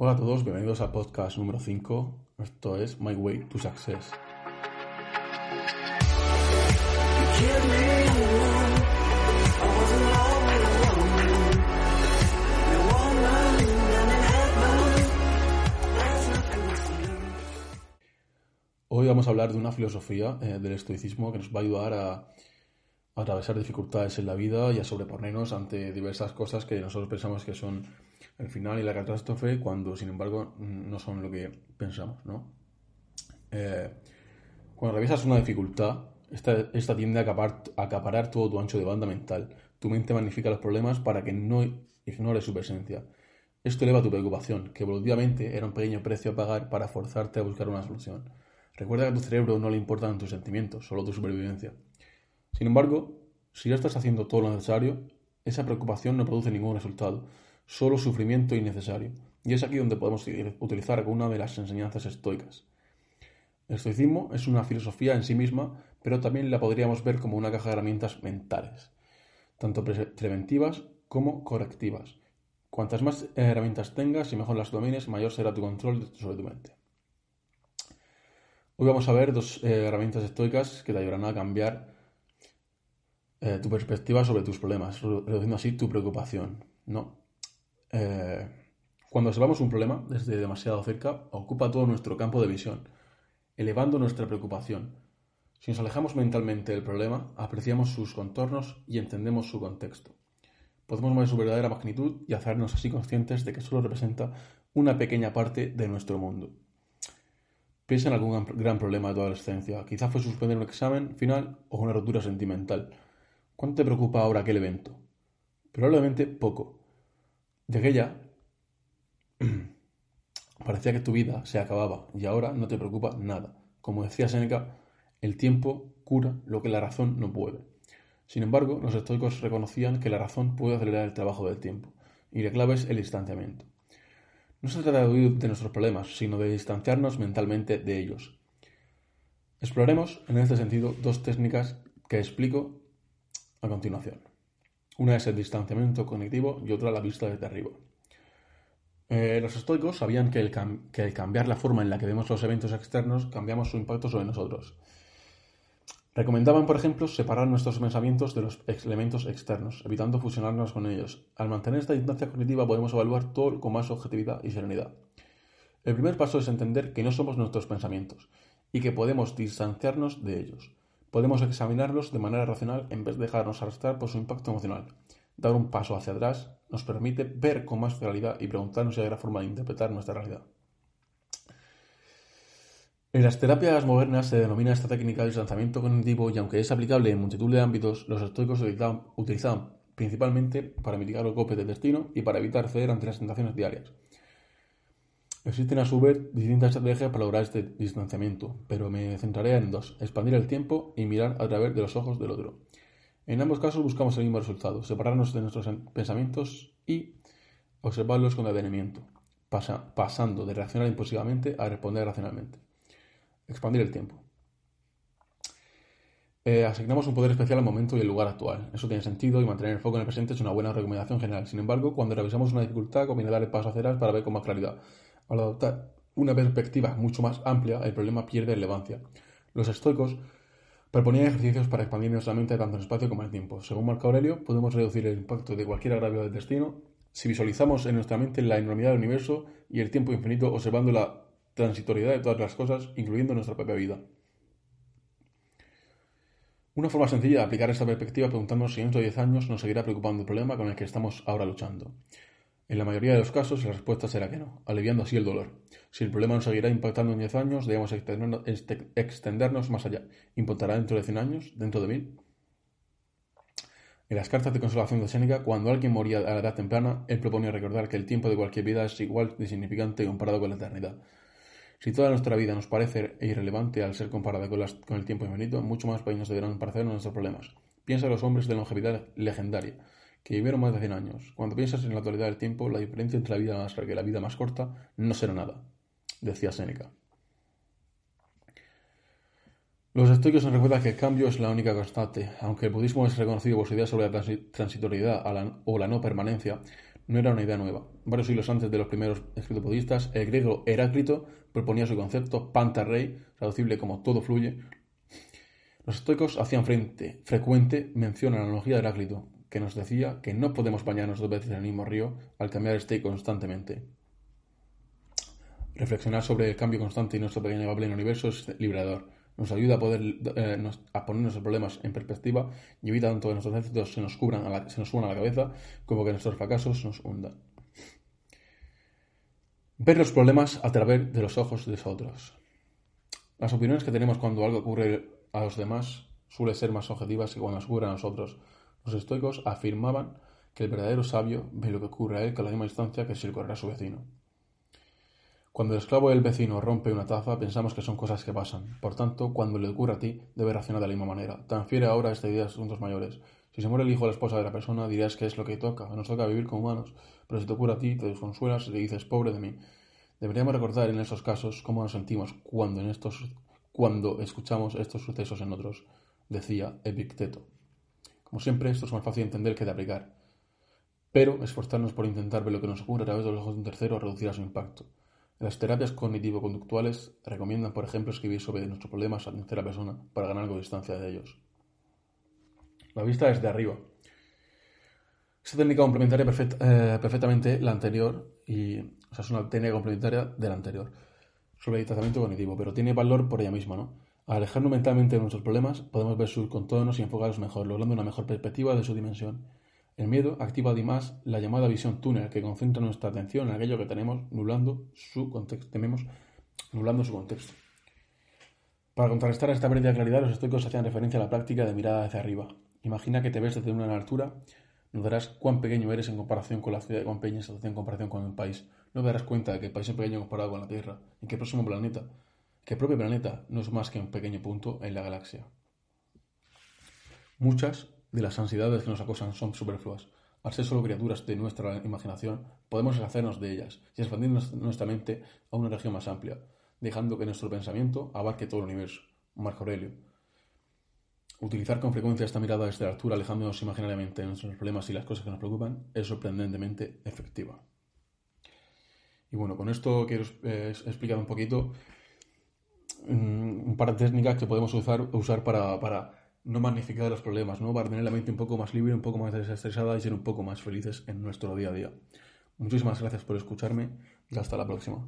Hola a todos, bienvenidos al podcast número 5. Esto es My Way to Success. Hoy vamos a hablar de una filosofía eh, del estoicismo que nos va a ayudar a, a atravesar dificultades en la vida y a sobreponernos ante diversas cosas que nosotros pensamos que son el final y la catástrofe cuando sin embargo no son lo que pensamos, ¿no? Eh, cuando revisas una dificultad, esta, esta tiende a acaparar, a acaparar todo tu ancho de banda mental. Tu mente magnifica los problemas para que no ignores su presencia. Esto eleva tu preocupación, que evolutivamente era un pequeño precio a pagar para forzarte a buscar una solución. Recuerda que a tu cerebro no le importan tus sentimientos, solo tu supervivencia. Sin embargo, si ya estás haciendo todo lo necesario, esa preocupación no produce ningún resultado, solo sufrimiento innecesario. Y es aquí donde podemos utilizar alguna de las enseñanzas estoicas. El estoicismo es una filosofía en sí misma, pero también la podríamos ver como una caja de herramientas mentales, tanto preventivas como correctivas. Cuantas más herramientas tengas y mejor las domines, mayor será tu control sobre tu mente. Hoy vamos a ver dos eh, herramientas estoicas que te ayudarán a cambiar eh, tu perspectiva sobre tus problemas, reduciendo así tu preocupación. ¿no? Eh, cuando observamos un problema desde demasiado cerca, ocupa todo nuestro campo de visión, elevando nuestra preocupación. Si nos alejamos mentalmente del problema, apreciamos sus contornos y entendemos su contexto. Podemos ver su verdadera magnitud y hacernos así conscientes de que solo representa una pequeña parte de nuestro mundo. Piensa en algún gran problema de tu adolescencia. Quizá fue suspender un examen final o una rotura sentimental. ¿Cuánto te preocupa ahora aquel evento? Probablemente poco. De aquella parecía que tu vida se acababa y ahora no te preocupa nada. Como decía Seneca, el tiempo cura lo que la razón no puede. Sin embargo, los estoicos reconocían que la razón puede acelerar el trabajo del tiempo, y la clave es el distanciamiento. No se trata de huir de nuestros problemas, sino de distanciarnos mentalmente de ellos. Exploremos, en este sentido, dos técnicas que explico a continuación. Una es el distanciamiento cognitivo y otra la vista desde arriba. Eh, los estoicos sabían que, el cambiar la forma en la que vemos los eventos externos, cambiamos su impacto sobre nosotros. Recomendaban, por ejemplo, separar nuestros pensamientos de los elementos externos, evitando fusionarnos con ellos. Al mantener esta distancia cognitiva podemos evaluar todo con más objetividad y serenidad. El primer paso es entender que no somos nuestros pensamientos y que podemos distanciarnos de ellos. Podemos examinarlos de manera racional en vez de dejarnos arrastrar por su impacto emocional. Dar un paso hacia atrás nos permite ver con más claridad y preguntarnos si hay otra forma de interpretar nuestra realidad. En las terapias modernas se denomina esta técnica de distanciamiento cognitivo y aunque es aplicable en multitud de ámbitos, los estoicos utilizaban, utilizaban principalmente para mitigar los golpes del destino y para evitar ceder ante las tentaciones diarias. Existen a su vez distintas estrategias para lograr este distanciamiento, pero me centraré en dos, expandir el tiempo y mirar a través de los ojos del otro. En ambos casos buscamos el mismo resultado, separarnos de nuestros pensamientos y observarlos con detenimiento, pasando de reaccionar impulsivamente a responder racionalmente. Expandir el tiempo. Eh, asignamos un poder especial al momento y al lugar actual. Eso tiene sentido y mantener el foco en el presente es una buena recomendación general. Sin embargo, cuando revisamos una dificultad, conviene dar el paso hacia atrás para ver con más claridad. Al adoptar una perspectiva mucho más amplia, el problema pierde relevancia. Los estoicos proponían ejercicios para expandir nuestra mente tanto en espacio como en tiempo. Según Marco Aurelio, podemos reducir el impacto de cualquier agravio del destino si visualizamos en nuestra mente la enormidad del universo y el tiempo infinito observando la transitoriedad de todas las cosas, incluyendo nuestra propia vida. Una forma sencilla de aplicar esta perspectiva preguntarnos si dentro de 10 años nos seguirá preocupando el problema con el que estamos ahora luchando. En la mayoría de los casos, la respuesta será que no, aliviando así el dolor. Si el problema nos seguirá impactando en 10 años, debemos extendernos más allá. ¿Importará dentro de 100 años? ¿Dentro de 1000? En las cartas de consolación de Séneca, cuando alguien moría a la edad temprana, él proponía recordar que el tiempo de cualquier vida es igual de significante comparado con la eternidad. Si toda nuestra vida nos parece irrelevante al ser comparada con, el tiempo infinito, mucho más nos deberán parecer nuestros problemas. Piensa en los hombres de longevidad legendaria, que vivieron más de 100 años. Cuando piensas en la actualidad del tiempo, la diferencia entre la vida más larga y la vida más corta no será nada, decía Séneca. Los estoicos nos recuerdan que el cambio es la única constante. Aunque el budismo es reconocido por su idea sobre la transitoriedad o la no permanencia, no era una idea nueva. Varios siglos antes de los primeros escritos budistas, el griego Heráclito proponía su concepto panta traducible como todo fluye. Los estoicos hacían frente, frecuente mención a la analogía de Heráclito, que nos decía que no podemos bañarnos dos veces en el mismo río al cambiar el state constantemente. Reflexionar sobre el cambio constante y nuestro pequeño papel en el universo es liberador nos ayuda a poder eh, a poner nuestros problemas en perspectiva y evita tanto que nuestros éxitos se nos cubran se nos suban a la cabeza como que nuestros fracasos nos hundan. Ver los problemas a través de los ojos de los otros. Las opiniones que tenemos cuando algo ocurre a los demás suelen ser más objetivas que cuando nos a nosotros. Los estoicos afirmaban que el verdadero sabio ve lo que ocurre a él con la misma distancia que si le a su vecino. Cuando el esclavo del vecino rompe una taza, pensamos que son cosas que pasan. Por tanto, cuando le ocurre a ti, debe reaccionar de la misma manera. Transfiere ahora esta idea a asuntos mayores. Si se muere el hijo o la esposa de la persona, dirás que es lo que toca, nos toca vivir como humanos. Pero si te ocurre a ti, te desconsuelas y le dices, pobre de mí. Deberíamos recordar en estos casos cómo nos sentimos cuando, en estos, cuando escuchamos estos sucesos en otros, decía Epicteto. Como siempre, esto es más fácil de entender que de aplicar. Pero esforzarnos por intentar ver lo que nos ocurre a través de los ojos de un tercero reducirá su impacto. Las terapias cognitivo-conductuales recomiendan, por ejemplo, escribir sobre nuestros problemas a tercera persona para ganar algo de distancia de ellos. La vista desde arriba. Esta técnica complementaria eh, perfectamente la anterior y o sea, es una técnica complementaria de la anterior sobre el tratamiento cognitivo, pero tiene valor por ella misma, ¿no? Al alejarnos mentalmente de nuestros problemas, podemos ver sus contornos y enfocarlos mejor, logrando una mejor perspectiva de su dimensión. El miedo activa además la llamada visión túnel, que concentra nuestra atención en aquello que tenemos, nublando su contexto. Nublando su contexto. Para contrarrestar esta pérdida de claridad, los estoicos hacían referencia a la práctica de mirada hacia arriba. Imagina que te ves desde una altura, notarás cuán pequeño eres en comparación con la ciudad, cuán pequeña es en comparación con el país. No te darás cuenta de que el país es pequeño comparado con la Tierra, y el próximo planeta, que el propio planeta no es más que un pequeño punto en la galaxia. Muchas de las ansiedades que nos acosan son superfluas. Al ser solo criaturas de nuestra imaginación, podemos deshacernos de ellas y expandir nuestra mente a una región más amplia, dejando que nuestro pensamiento abarque todo el universo. Marco Aurelio. Utilizar con frecuencia esta mirada desde la altura, alejándonos imaginariamente de nuestros problemas y las cosas que nos preocupan, es sorprendentemente efectiva. Y bueno, con esto quiero eh, explicar un poquito un par de técnicas que podemos usar, usar para, para no magnificar los problemas, ¿no? Para tener la mente un poco más libre, un poco más desestresada y ser un poco más felices en nuestro día a día. Muchísimas gracias por escucharme y hasta la próxima.